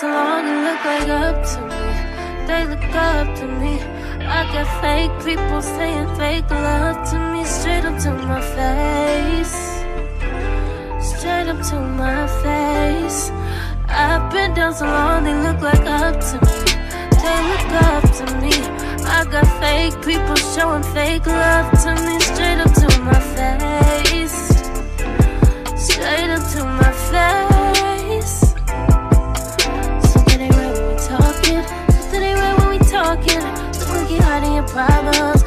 so long and look right up to me. They look up to me. I got fake people saying fake love to me straight up to my face. Straight up to my face. I've been down so long, they look like up to me. They look up to me. I got fake people showing fake love to me straight up to my face. Straight up to my face. Of a problem.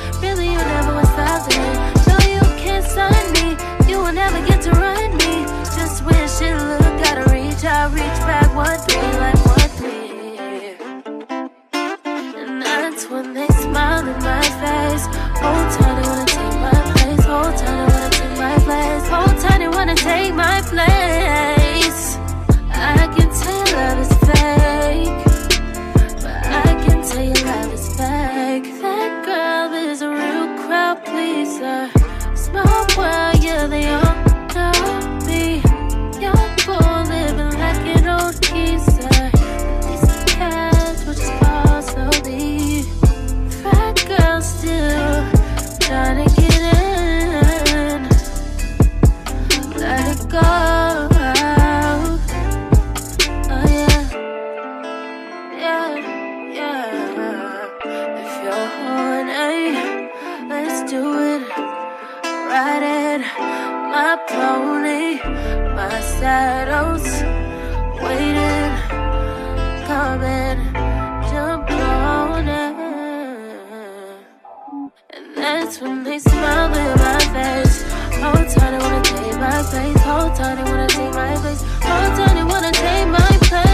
sense when they smile in my face. hold tight. they wanna take my place. Hold tight. they wanna take my place. Hold tight. they wanna take my place.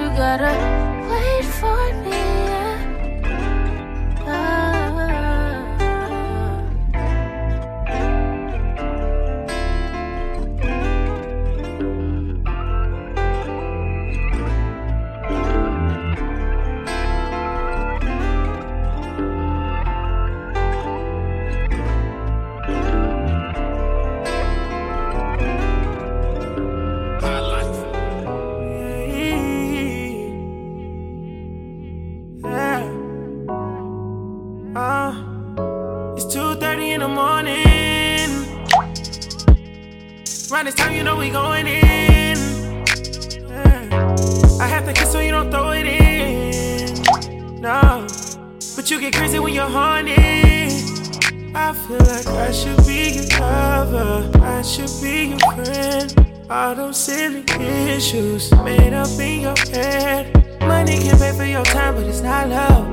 You gotta issues made up in your head. Money can pay for your time, but it's not love.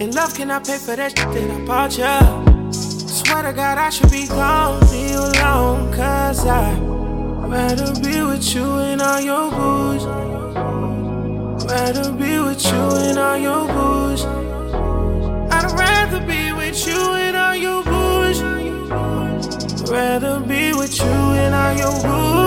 And love cannot pay for that shit that I bought you. Swear to God, I should be gone, leave alone. Cause I'd rather be with you and all your booze. Rather be with you and all your booze. I'd rather be with you and all your booze. Rather be with you and all your booze.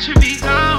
Should be gone,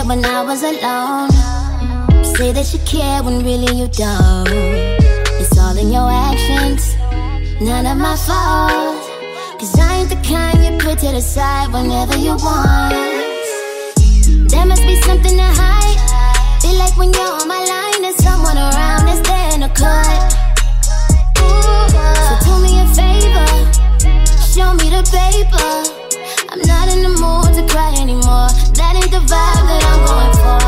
wasn't when I was alone. Say that you care when really you don't. It's all in your actions, none of my fault. Cause I ain't the kind you put to the side whenever you want. There must be something to hide. Feel like when you're on my line, there's someone around that's there in a cut. So do me a favor, show me the paper. Not in the mood to cry anymore. That ain't the vibe that I'm going for.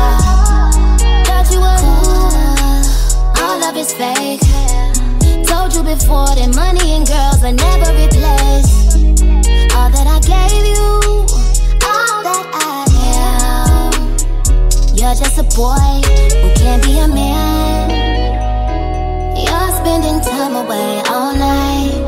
Thought you were cool, all love is fake. Told you before that money and girls I never replace. All that I gave you, all that I am. You're just a boy who can't be a man. You're spending time away all night.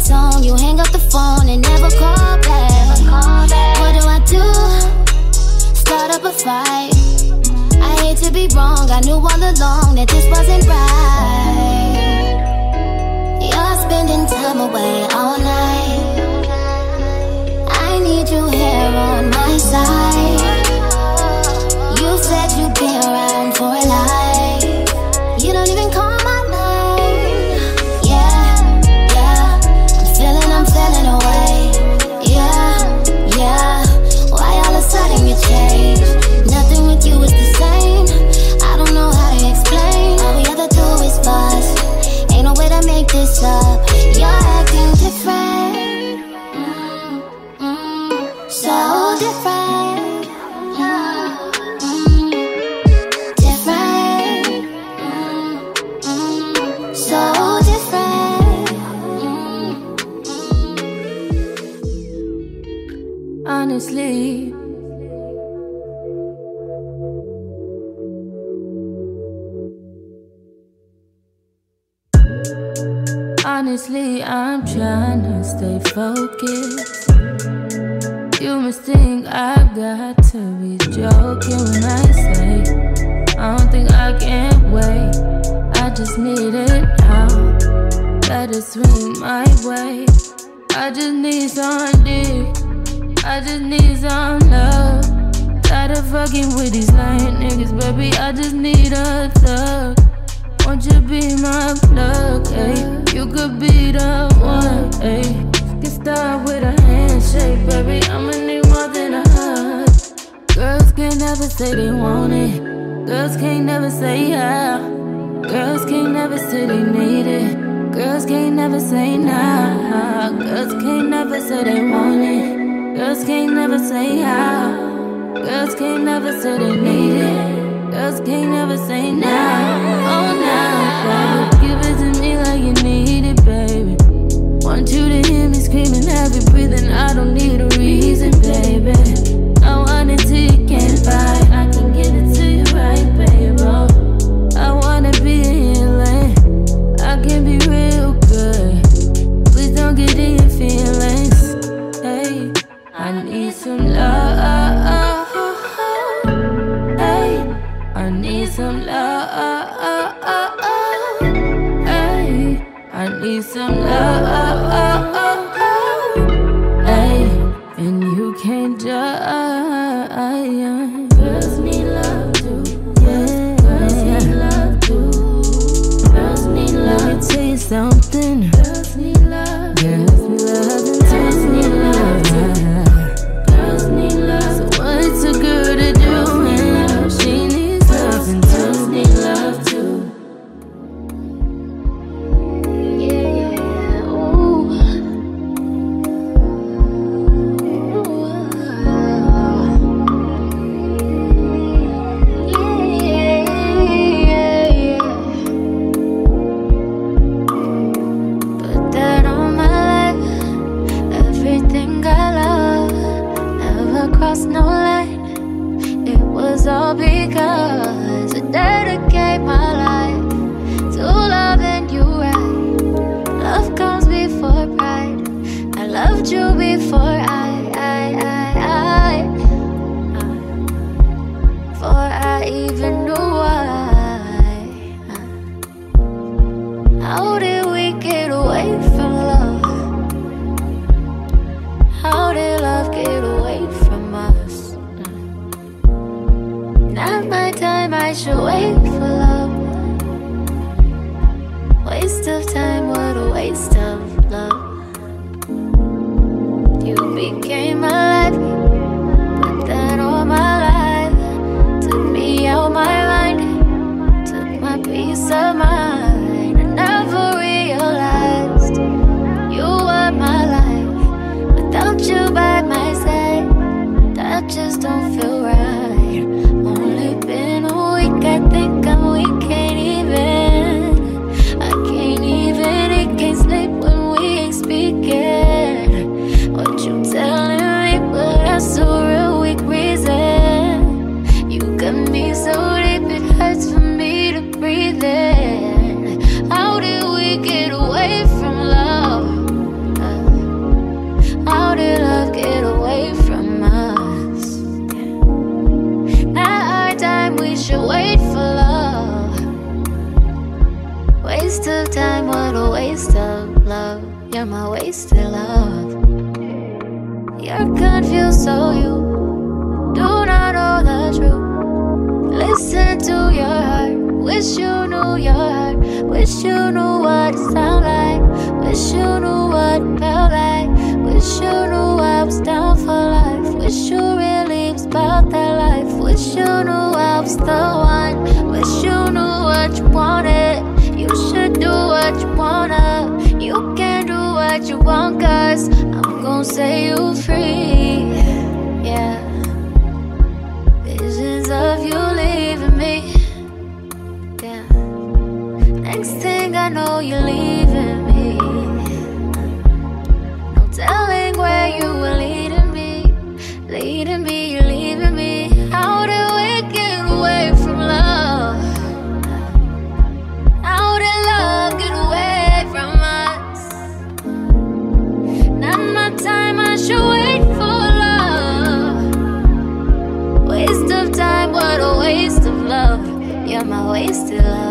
Tone. You hang up the phone and never call back. What do I do? Start up a fight. I hate to be wrong. I knew all along that this wasn't right. You're spending time away all night. I need you here on my side. You said you'd be around for a life. This up. You're acting different. Mm, mm, so different. Mm, different. Mm, mm, so different. Mm, Honestly, honestly, I'm trying to stay focused. You must think I've got to be joking when I say I don't think I can wait. I just need it now. Let it swing my way. I just need some dick. I just need some love. Tired of fucking with these lame niggas, baby. I just need a thug. Won't you be my plug, ayy? You could be the one, ayy. Get started with a handshake, baby. I'ma need more than a hug. Girls can't never say they want it. Girls can't never say yeah. Girls can't never say they need it. Girls can't never say nah. Girls can't never say they want it. Girls can't never say how. Girls can't never say they need it. Girls can't never say nah. Oh nah, baby. Screaming, heavy breathing. I don't need a reason, baby. Something. How did Next thing I know, you're leaving me. No telling where you were leading me. Leading me, you're leaving me. How did we get away from love? How did love get away from us? Not my time, I should wait for love. Waste of time, what a waste of love. You're my wasted love.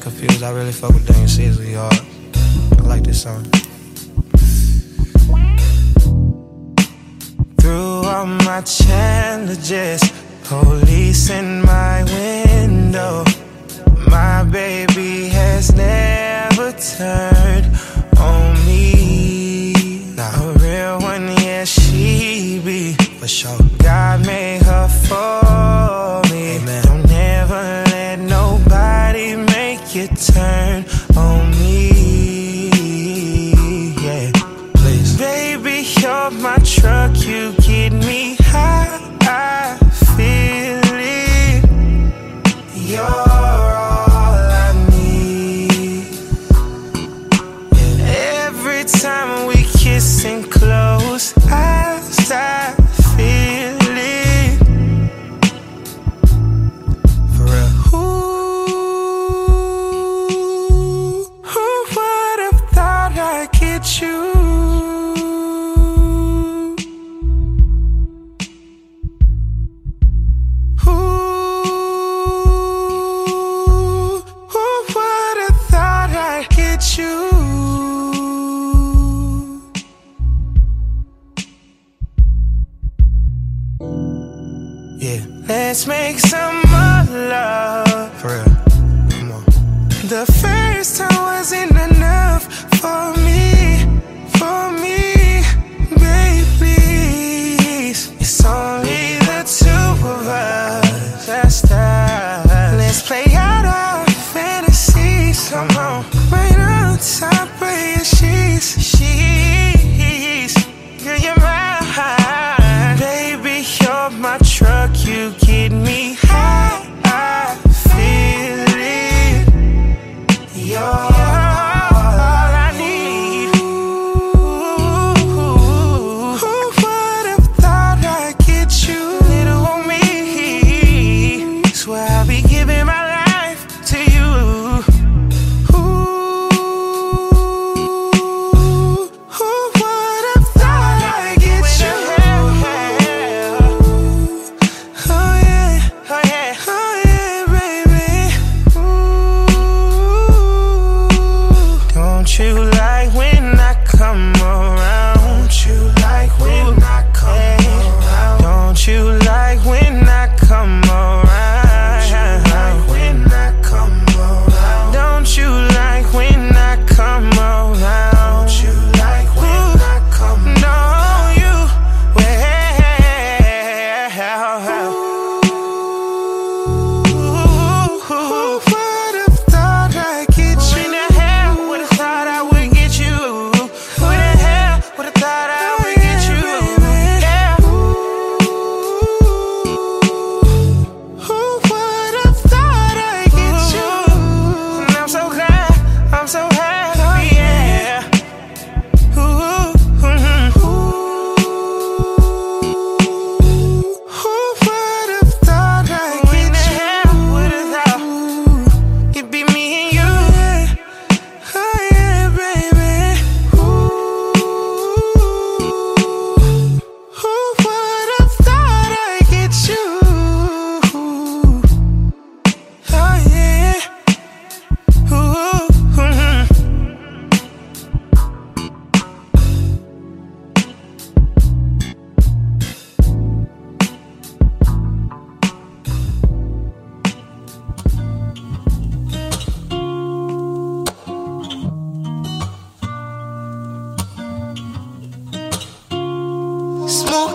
confused. I really fuck with Daniel Caesar, y'all. I like this song. Through all my challenges, police in my window. My baby has never turned on me. Not a real one, yeah, she be for sure.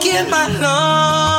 In my lungs.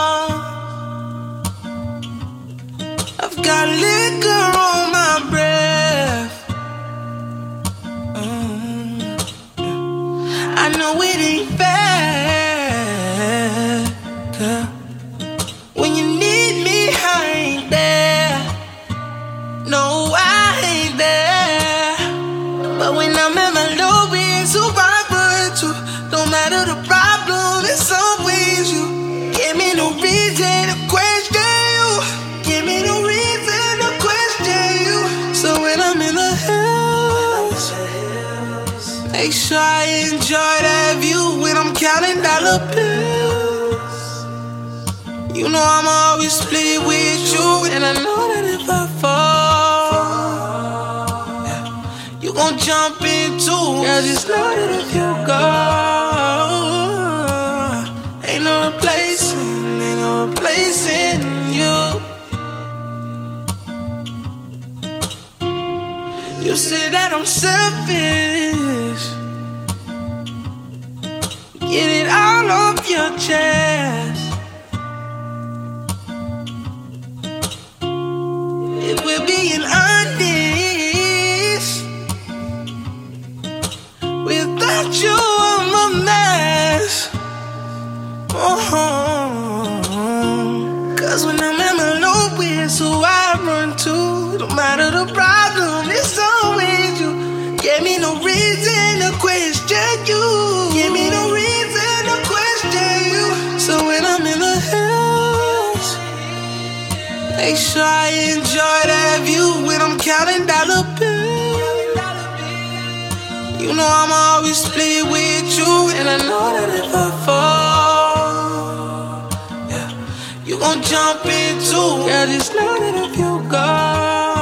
Dollar bills. You know I'm always split with you, and I know that if I fall, yeah, you gon' jump in too. Girl, just know that if you go, ain't no replacing, ain't no replacing you. You say that I'm selfish. Get it all off your chest. If we're being honest, sure I enjoy that view when I'm counting dollar bills. You know I'm always split with you, and I know that if I fall, yeah, you gon' jump in too. Yeah, just know that if you go,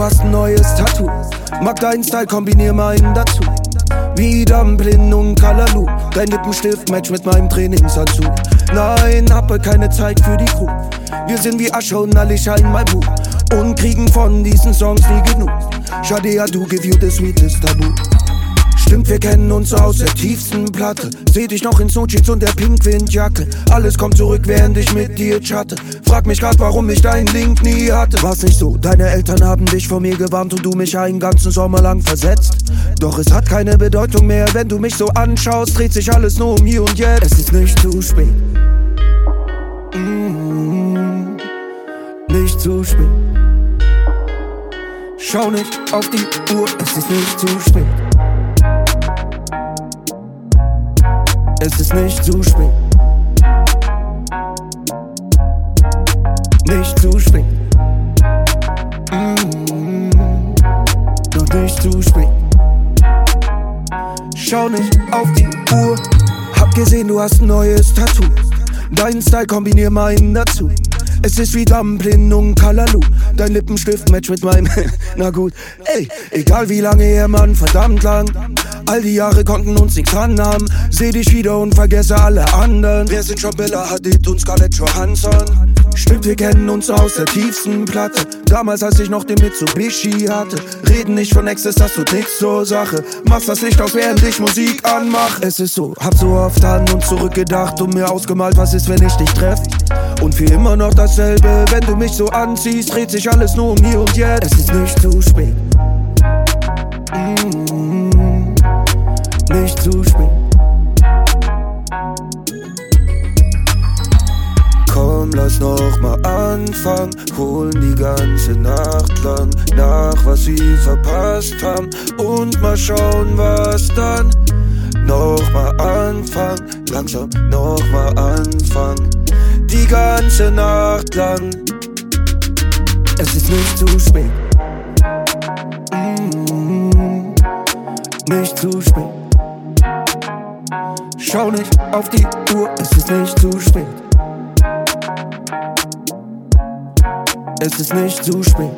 du hast ein neues Tattoo. Mag deinen Style, kombinier meinen dazu. Wie Dumplin und Kalalu. Dein Lippenstift match mit meinem Trainingsanzug. Nein, habe keine Zeit für die Crew. Wir sind wie Asche und alle scheinen mal Buch. Und kriegen von diesen Songs nie genug. Schade, du give you the sweetest Tabu. Stimmt, wir kennen uns aus der tiefsten Platte. Seh dich noch in Sochis und der Pinkwindjacke. Alles kommt zurück, während ich mit dir chatte. Frag mich grad, warum ich deinen Link nie hatte. War's nicht so, deine Eltern haben dich vor mir gewarnt und du mich einen ganzen Sommer lang versetzt. Doch es hat keine Bedeutung mehr, wenn du mich so anschaust, dreht sich alles nur um hier und jetzt. Es ist nicht zu spät. Mm, nicht zu spät. Schau nicht auf die Uhr, es ist nicht zu spät. Es ist nicht zu spät. Nicht zu spät. Mm, nicht zu spät. Schau nicht auf die Uhr. Hab gesehen, du hast ein neues Tattoo. Dein Style kombinier meinen dazu. Es ist wie Dumplin und Kalalu. Dein Lippenstift match mit meinem. Na gut, ey, egal wie lange her, Mann, verdammt lang. All die Jahre konnten uns nichts anhaben. Seh dich wieder und vergesse alle anderen. Wir sind schon Bella Hadid und Scarlett Johansson. Stimmt, wir kennen uns aus der tiefsten Platte. Damals, als ich noch den Mitsubishi hatte. Reden nicht von Exes, das tut nix zur Sache. Machst das Licht aus, während ich Musik anmach. Es ist so, hab so oft an und zurückgedacht und mir ausgemalt, was ist, wenn ich dich treff. Und für immer noch dasselbe, wenn du mich so anziehst, dreht sich alles nur um hier und jetzt. Es ist nicht zu spät. Mm, nicht zu spät. Komm, lass noch mal anfangen, holen die ganze Nacht lang nach, was sie verpasst haben und mal schauen, was dann. Nochmal anfangen, langsam nochmal anfangen, die ganze Nacht lang. Es ist nicht zu spät. Mm, nicht zu spät. Schau nicht auf die Uhr, es ist nicht zu spät. es ist nicht zu spät.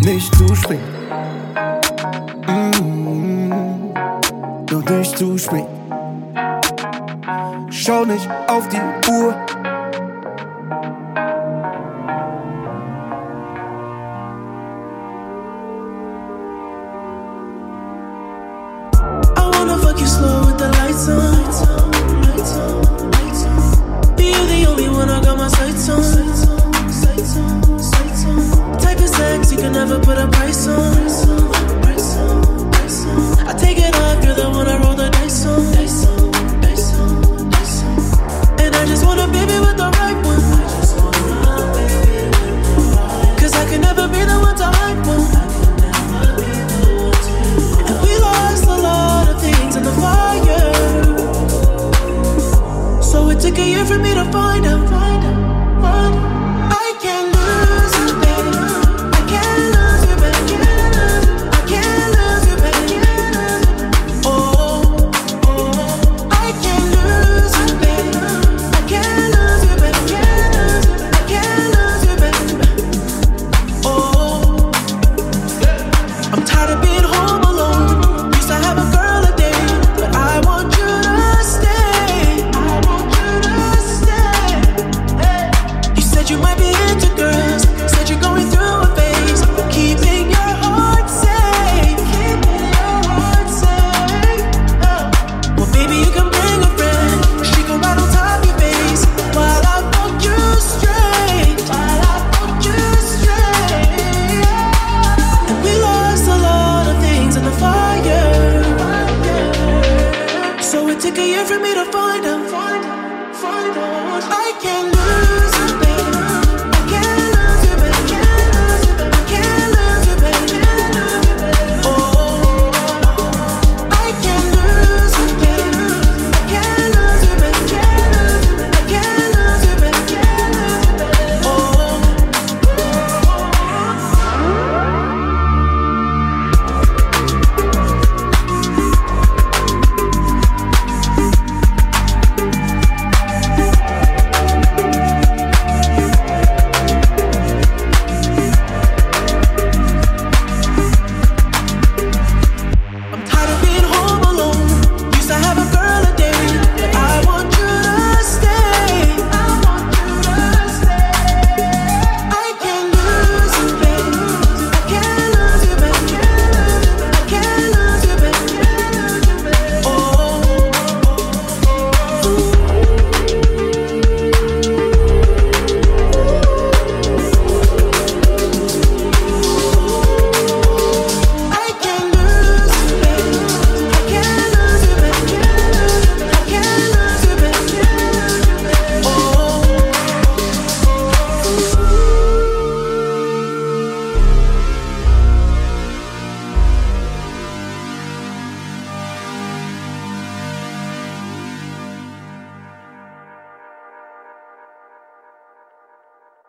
Nicht zu spät. Mm. Doch nicht zu spät. Schau nicht auf die Uhr never put a price on